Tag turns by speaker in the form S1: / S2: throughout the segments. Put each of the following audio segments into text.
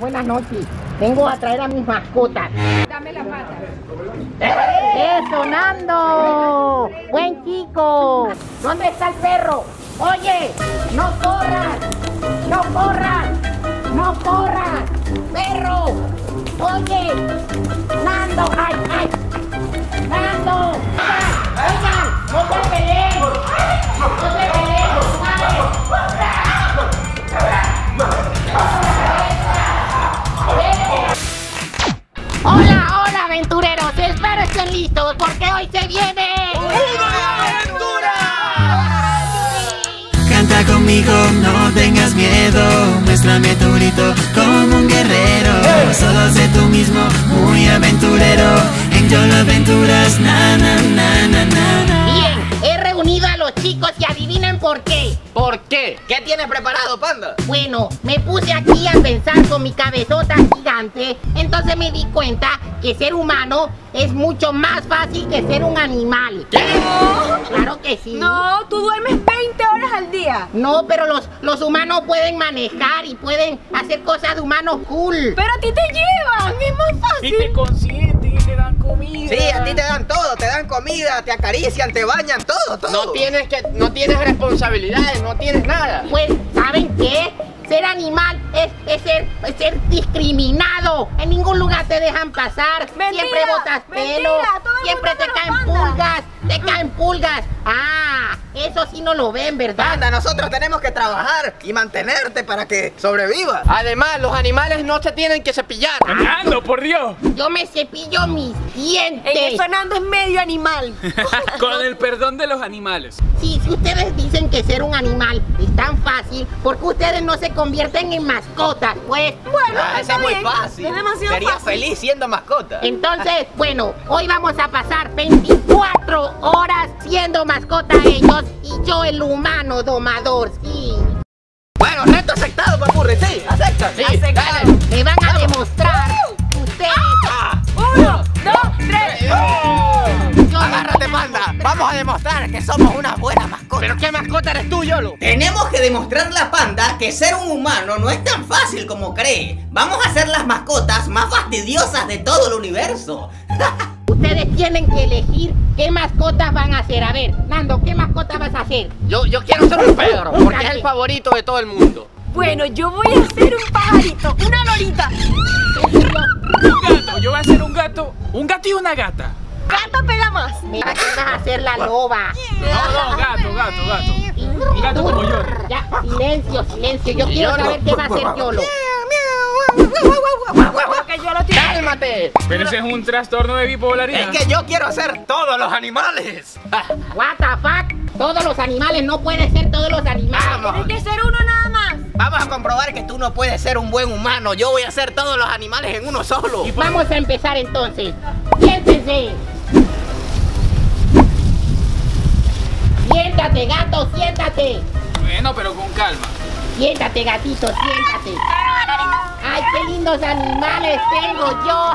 S1: Buenas noches. Vengo a traer a mis mascotas.
S2: Dame la pata.
S1: ¡Eso, Nando! ¡Buen chico! ¿Dónde está el perro? Oye, no corras, no corras, no corras, perro. Oye, Nando, ay, ay, Nando. Oigan, no se peleen, Hola, hola, aventureros. Espero estén listos porque hoy se viene.
S3: Canta conmigo, no tengas miedo. Muéstrame tu grito como un guerrero. Solo sé tú mismo, muy aventurero. En Yolo Aventuras, na na na na na na.
S1: Bien, he reunido a los chicos y adivinen por qué.
S4: ¿Por qué? ¿Qué tienes preparado, panda?
S1: Bueno, me puse aquí a pensar con mi cabezota gigante, entonces me di cuenta que ser humano es mucho más fácil que ser un animal.
S4: ¿Qué?
S1: Claro que sí.
S2: No, tú duermes 20 horas al día.
S1: No, pero los, los humanos pueden manejar y pueden hacer cosas de humanos cool.
S2: Pero a ti te llevan, es más
S5: Y
S2: fácil.
S5: y te dan comida.
S4: Sí, a ti te dan todo, te dan comida, te acarician, te bañan, todo, todo.
S6: No tienes que, no tienes responsabilidades, no tienes nada.
S1: Pues, ¿saben qué? Ser animal es, es ser, es ser discriminado. En ningún lugar te dejan pasar.
S2: Mentira,
S1: siempre botas pelo.
S2: mentira,
S1: Siempre te caen pulgas. Te caen pulgas. Ah, eso sí no lo ven, ¿verdad?
S4: Panda, nosotros tenemos que trabajar y mantenerte para que sobrevivas.
S6: Además, los animales no se tienen que cepillar.
S5: Nando, por Dios.
S1: Yo me cepillo mis dientes.
S2: En eso Nando es medio animal.
S5: Con el perdón de los animales.
S1: Sí, si ustedes dicen que ser un animal es tan fácil, ¿por qué ustedes no se convierten en mascotas? Pues,
S2: Bueno,
S4: Ah, ese
S2: está
S4: es muy fácil.
S2: Es demasiado
S4: Sería
S2: fácil.
S4: feliz siendo mascota.
S1: entonces, bueno, hoy vamos a pasar 24 horas siendo mascota ellos y yo el humano domador, sí.
S4: Bueno, reto aceptado, papurri, sí, acepta. Sí,
S2: Aceptado.
S4: dale.
S1: Me van a demostrar
S4: Vamos a demostrar que somos una buena mascota.
S6: ¿Pero qué mascota eres tú, Yolo?
S4: Tenemos que demostrarle a Panda que ser un humano no es tan fácil como cree. Vamos a ser las mascotas más fastidiosas de todo el universo.
S1: Ustedes tienen que elegir qué mascotas van a hacer. A ver, Nando, ¿qué mascota vas a hacer?
S6: Yo, yo quiero ser un perro, porque es el favorito de todo el mundo.
S2: Bueno, yo voy a hacer un pajarito, una lorita.
S5: Un gato. Yo voy a ser un gato. Un gato y una gata.
S1: ¿Quién vas a hacer la loba?
S5: No, no, gato, gato, gato. Un gato como yo.
S1: Ya, silencio, silencio. Yo quiero saber qué va a hacer Yolo.
S6: ¡Cálmate!
S5: Pero ese es un trastorno de bipolaridad.
S4: Es que yo quiero ser todos los animales.
S1: What the fuck? Todos los animales, no puede ser todos los animales.
S4: Vamos.
S2: Tiene que ser uno nada más.
S4: Vamos a comprobar que tú no puedes ser un buen humano. Yo voy a hacer todos los animales en uno solo.
S1: Vamos a empezar entonces. Siéntense. Siéntate, gato, siéntate.
S5: Bueno, pero con calma.
S1: Siéntate, gatito, siéntate. ¡Ay, qué lindos animales tengo yo!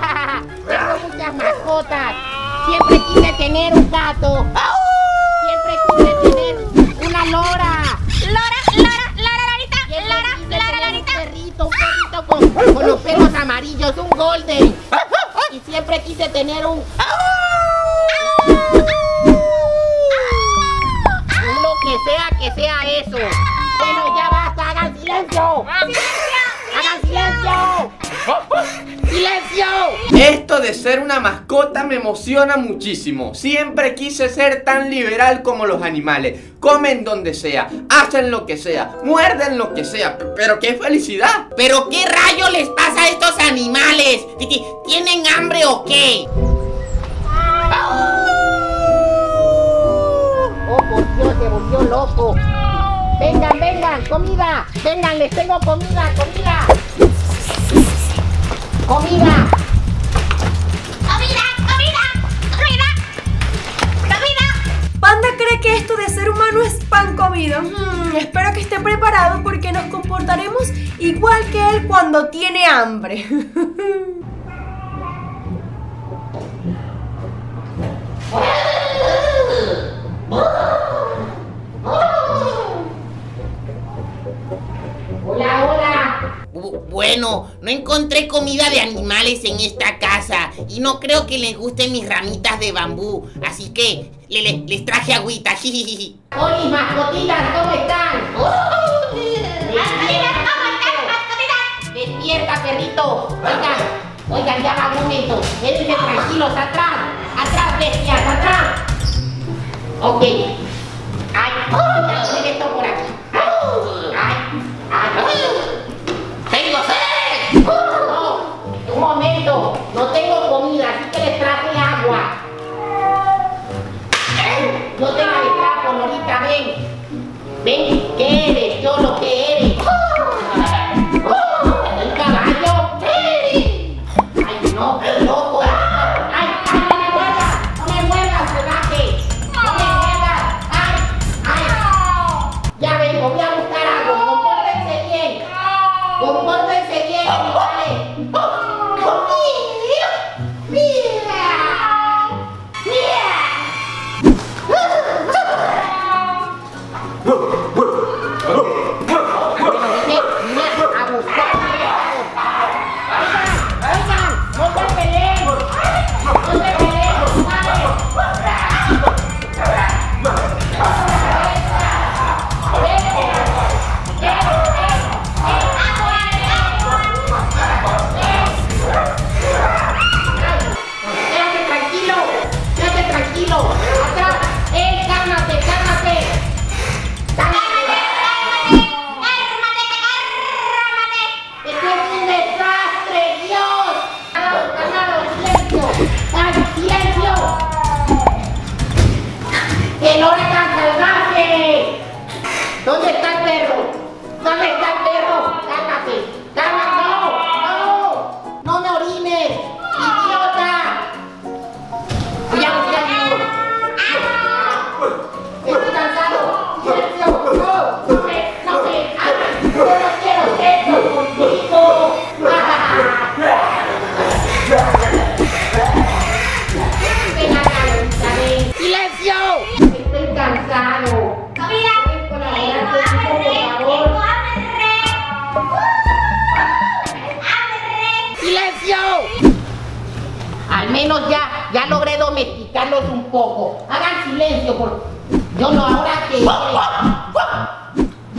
S1: tengo muchas mascotas. Siempre quise tener un gato. Siempre quise tener una lora.
S2: Lora, Lora, Lora, Lorita,
S1: Siempre
S2: Lora,
S1: quise
S2: Lora,
S1: tener un perrito, un perrito con, con los pelos amarillos, un golden. Y siempre quise tener un...
S7: de ser una mascota me emociona muchísimo. Siempre quise ser tan liberal como los animales. Comen donde sea, hacen lo que sea, muerden lo que sea. Pero qué felicidad.
S1: ¿Pero qué rayo les pasa a estos animales? ¿Tienen hambre o qué? Oh, por Dios, se volvió loco. Vengan, vengan, comida. Vengan, les tengo comida. Comida. ¡Comida!
S2: Pan comido. Espero que esté preparado porque nos comportaremos igual que él cuando tiene hambre.
S1: Hola, Bueno, no encontré comida de animales en esta casa y no creo que les gusten mis ramitas de bambú, así que le- le- les traje agüita. jijiji. Hola, mascotitas, ¿cómo están? Despierta, Despierta, perrito. Oigan, oigan, ya va un momento. Quédense tranquilos, atrás, atrás, bestias, atrás. Ok. Ay, ay, Ven, ¿qué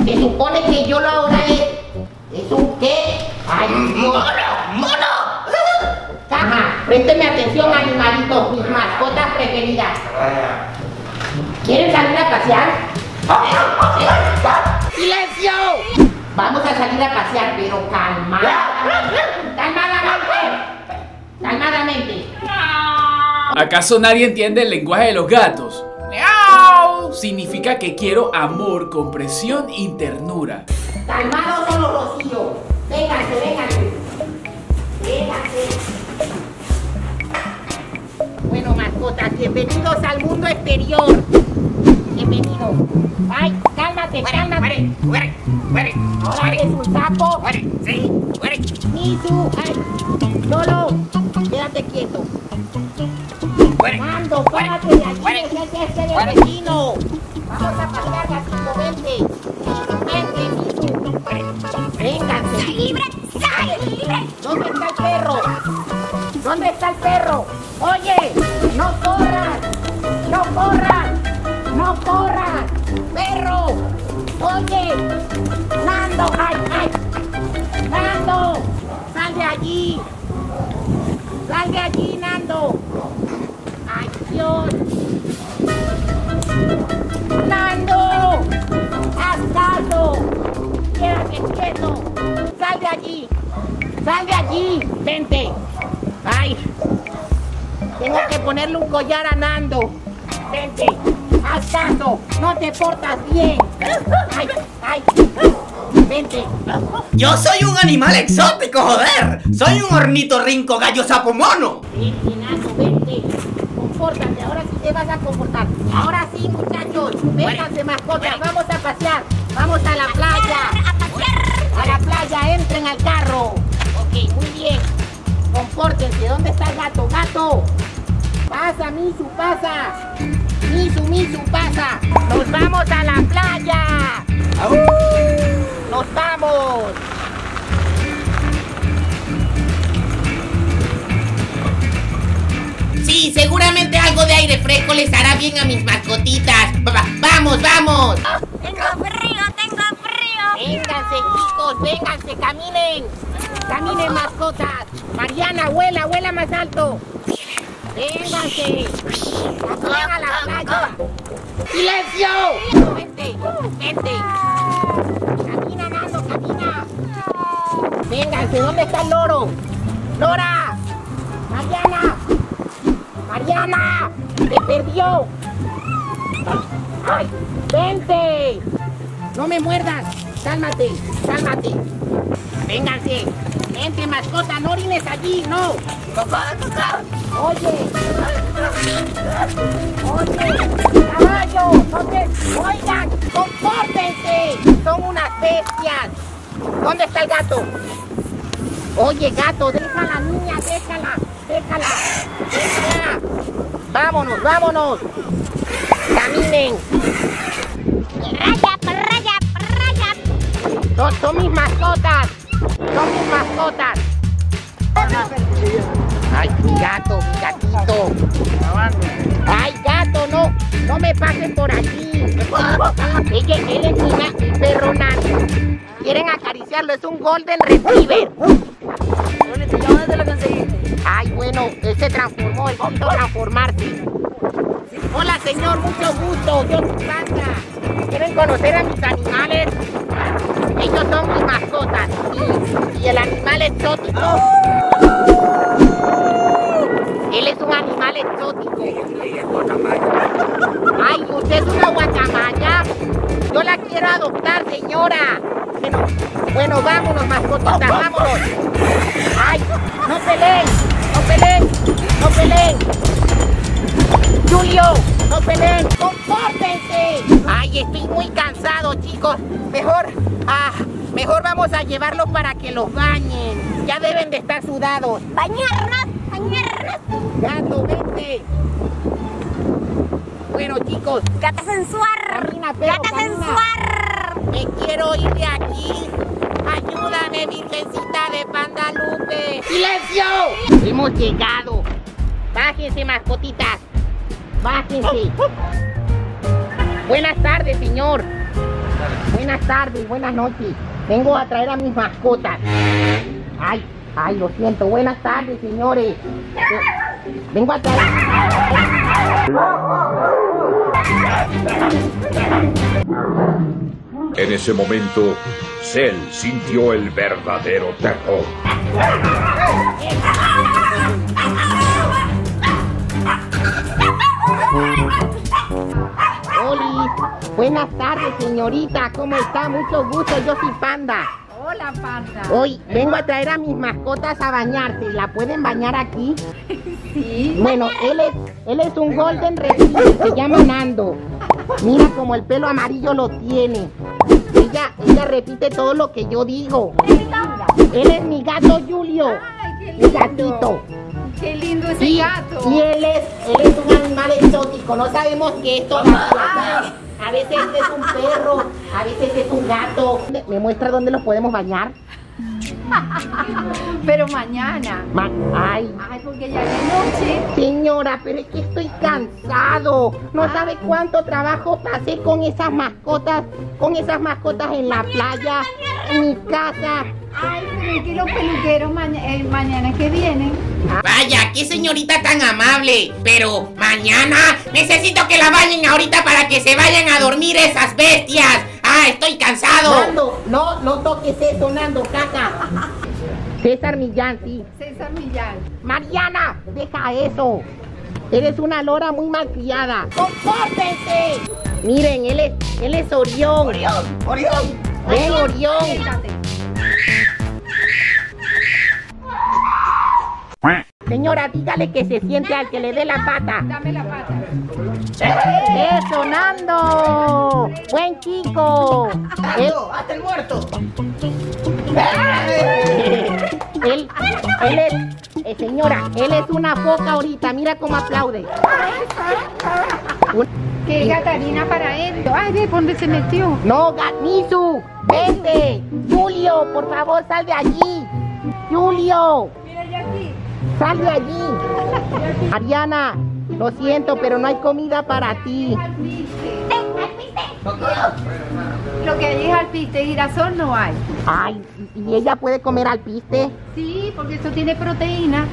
S1: Se supone que yo lo ahora es... ¿Es un qué? ¡Ay, Dios! ¡Mono! Ajá, présteme atención, animalitos, mis mascotas preferidas. ¿Quieren salir a pasear? ¡Silencio! Vamos a salir a pasear, pero calmadamente. Calmadamente. Calmadamente.
S5: ¿Acaso nadie entiende el lenguaje de los gatos? Significa que quiero amor, comprensión y ternura.
S1: Calmados son los rocíos. Vénganse, vénganse. Vénganse. Bueno, mascotas, bienvenidos al mundo exterior. Bienvenidos. Ay, cálmate, cálmate. Ahora eres un sapo. Sí, Misu, ay. Lolo, quédate quieto. Mando, párate de aquí, ese es el vecino. Vamos a pasear, gatito, vente. Vente. Vénganse. libre! libre! ¿Dónde está el perro? ¿Dónde está el perro? Oye, no corras. No corras. No corras. Perro. Oye. Nando, ay, ay. Nando. Sal de allí. Sal de allí, Nando. Nando. Haz caso. Quédate quieto. Sal de allí. Sal de allí. Vente. Ay. Tengo que ponerle un collar a Nando. Vente. Haz caso. No te portas bien. Ay, ay. Vente.
S4: Yo soy un animal exótico, joder. Soy un ornitorrinco gallo sapo mono.
S1: Vente, Nando, vente. Compórtate. Ahora sí te vas a comportar. Ahora sí, muchachos. Vénganse, mascotas. Vamos a pasear. Vamos a la playa. A la playa, entren al carro. Ok, muy bien. Compórtense. ¿Dónde está el gato? ¡Gato! Pasa, Misu, pasa. Misu, Misu, pasa. Les hará bien a mis mascotitas. Va- va- vamos, vamos.
S8: Tengo frío, tengo frío.
S1: Vénganse, chicos, vénganse, caminen. Caminen, mascotas. Mariana, vuela, vuela más alto. Vénganse. Vayan a la playa. ¡Silencio! Vente, vente. Camina, Nando, camina. Vénganse, ¿dónde está el loro? ¡Lora! ¡Mariana! ¡Mariana! ¡Se perdió! ¡Ay! ¡Vente! ¡No me muerdas! ¡Cálmate! ¡Cálmate! ¡Vénganse! ¡Vente, mascota! ¡No orines allí! ¡No! ¡Oye! ¡Oye! ¡Caballo! ¡No te... ¡Oigan! ¡Compórtense! ¡Son unas bestias! ¿Dónde está el gato? Oye, gato, déjala, niña, déjala, déjala, déjala. Vámonos, vámonos. Caminen.
S8: Raya, raya, raya.
S1: Son, son mis mascotas. Son mis mascotas. Ay, mi gato, mi gatito. Ay, gato, no, no me pasen por aquí. Ella, él es mi, perro. Quieren acariciarlo, es un Golden Retriever. Bueno, él se transformó, él quiso transformarse. Hola, señor, mucho gusto. Yo soy Panda. ¿Quieren conocer a mis animales? Ellos son mis mascotas. Y, y el animal exótico. Él es un animal exótico. Ay, usted es una guacamaya. Yo la quiero adoptar, señora. Bueno, bueno, vámonos, mascotitas, vámonos. ¡Ay! ¡No peleen! ¡No peleen! ¡No peleen! ¡Julio! ¡No peleen! ¡Compórtense! ¡Ay, estoy muy cansado, chicos! Mejor, ah, mejor vamos a llevarlos para que los bañen. Ya deben de estar sudados.
S8: Bañarnos, bañarnos.
S1: ¡Gato, vente! Bueno, chicos,
S8: Gata sensuar.
S1: Camina, perro,
S8: Gata
S1: camina.
S8: sensuar.
S1: me quiero ir de aquí. Ayúdame, virgencita de Pandalupe. ¡Silencio! Hemos llegado. Bájense, mascotitas. Bájense. Buenas tardes, señor. Buenas tardes, buenas noches. Vengo a traer a mis mascotas. Ay, ay, lo siento. Buenas tardes, señores. Vengo a traer.
S9: En ese momento, Cell sintió el verdadero terror.
S1: Oli, buenas tardes, señorita. ¿Cómo está? Mucho gusto. Yo soy Panda.
S2: Hola, Panda.
S1: Hoy vengo a traer a mis mascotas a bañarse. ¿La pueden bañar aquí?
S2: Sí.
S1: Bueno, él es, él es un Golden Retriever. Se llama Nando. Mira como el pelo amarillo lo tiene. Ella, ella repite todo lo que yo digo. Él es mi gato Julio.
S2: Ay, qué
S1: Mi
S2: lindo.
S1: gatito.
S2: Qué lindo ese
S1: Sí,
S2: gato.
S1: y él es, él es un animal exótico, no sabemos qué es todavía. A veces es un perro, a veces es un gato. ¿Me- ¿Me muestra dónde los podemos bañar?
S2: Pero mañana.
S1: Ma- Ay,
S2: Ay, porque ya es noche.
S1: señora, pero es que estoy cansado. No sabe cuánto trabajo pasé con esas mascotas, con esas mascotas en la playa, en mi casa.
S2: Ay, pero es que los peluqueros maña- eh, mañana que vienen.
S1: Vaya, qué señorita tan amable. Pero mañana necesito que la bañen ahorita para que se vayan a dormir esas bestias. Ah, estoy cansado. Nando, no, no toques eso, Nando, caca. César Millán, sí.
S2: César Millán.
S1: Mariana, deja eso. Eres una lora muy malcriada. ¡Compórtense! Miren, él es, él es Orión. Orión, Orión. Ven, Orión. Señora, dígale que se siente al que le dé la pata.
S2: Dame la pata.
S1: ¡Eso, Nando! ¡Buen chico!
S4: ¡Hasta el muerto!
S1: Él, él es, eh, señora, él es una foca ahorita, mira cómo aplaude.
S2: Que Catarina para él. Ay, ve, ¿dónde se metió?
S1: No, Gatnisu, vente. Julio, por favor, sal de allí. Julio,
S2: Mira ya aquí.
S1: Sal de allí. Ariana, lo siento, pero no hay comida para ti.
S10: Lo que hay es alpiste girasol no hay.
S1: Ay, ¿y ella puede comer alpiste?
S10: Sí, porque eso tiene proteína.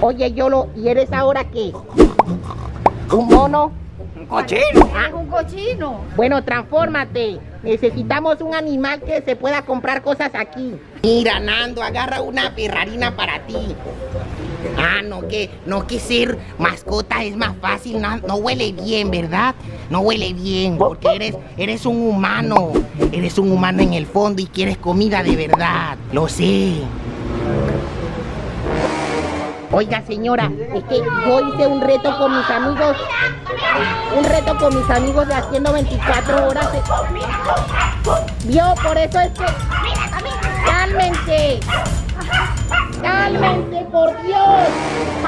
S1: Oye, Yolo, ¿y eres ahora qué? ¿Un mono?
S4: Un cochino.
S10: Es un cochino.
S1: Bueno, transfórmate. Necesitamos un animal que se pueda comprar cosas aquí. Mira, Nando, agarra una perrarina para ti. Ah, no, que, no que ser mascota es más fácil, no, no huele bien, ¿verdad? No huele bien, porque eres, eres un humano. Eres un humano en el fondo y quieres comida de verdad. Lo sé. Oiga, señora, es que yo hice un reto con mis amigos. Un reto con mis amigos de haciendo 24 horas. de- Vio, por eso es que. ¡Cálmense! ¡Cálmense, por Dios!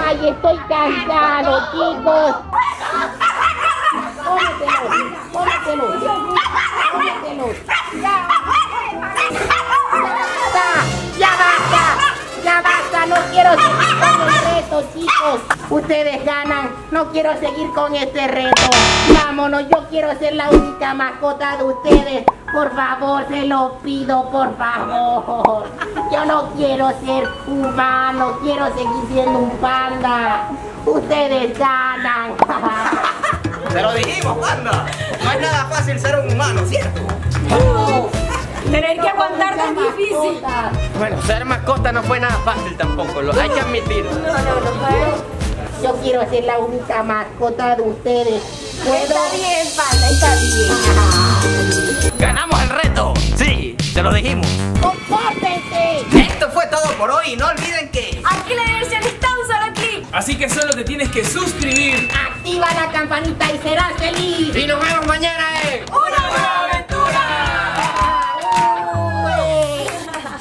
S1: ¡Ay, estoy cansado, chicos! ¡Cómetelo! ¡Cómetelo! ¡Cómetelo! ¡Ya! basta! ¡Ya basta! ¡Ya basta! ¡No quiero seguir con el reto, chicos! Ustedes ganan. No quiero seguir con este reto. Vámonos, yo quiero ser la única mascota de ustedes. Por favor, se lo pido, por favor. Yo no quiero ser humano, quiero seguir siendo un panda. Ustedes ganan.
S4: Te lo dijimos, panda. No es nada fácil ser un humano, ¿cierto?
S2: Tener que aguantar tan difícil.
S6: Bueno, ser mascota no fue nada fácil tampoco, lo hay que admitir.
S1: Yo quiero ser la única mascota de ustedes. ¿Puedo?
S2: Está bien, panda, está bien.
S4: ¡Ganamos el reto! Sí, te lo dijimos.
S1: ¡Compórtense!
S4: Esto fue todo por hoy. No olviden que...
S2: Aquí la diversión está un solo clic.
S5: Así que solo te tienes que suscribir.
S1: Activa la campanita y serás feliz.
S6: Y nos vemos mañana en...
S2: ¡Una nueva aventura!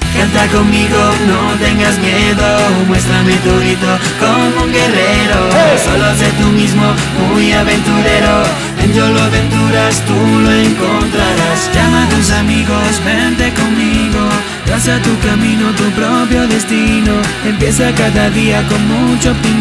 S3: Canta conmigo, no tengas miedo, muéstrame tu grito como un guerrero. Solo sé tú mismo, muy aventurero. En Yolo Aventuras tú lo encontrarás. Llama a tus amigos, vente conmigo. Traza tu camino, tu propio destino. Empieza cada día con mucho optimismo.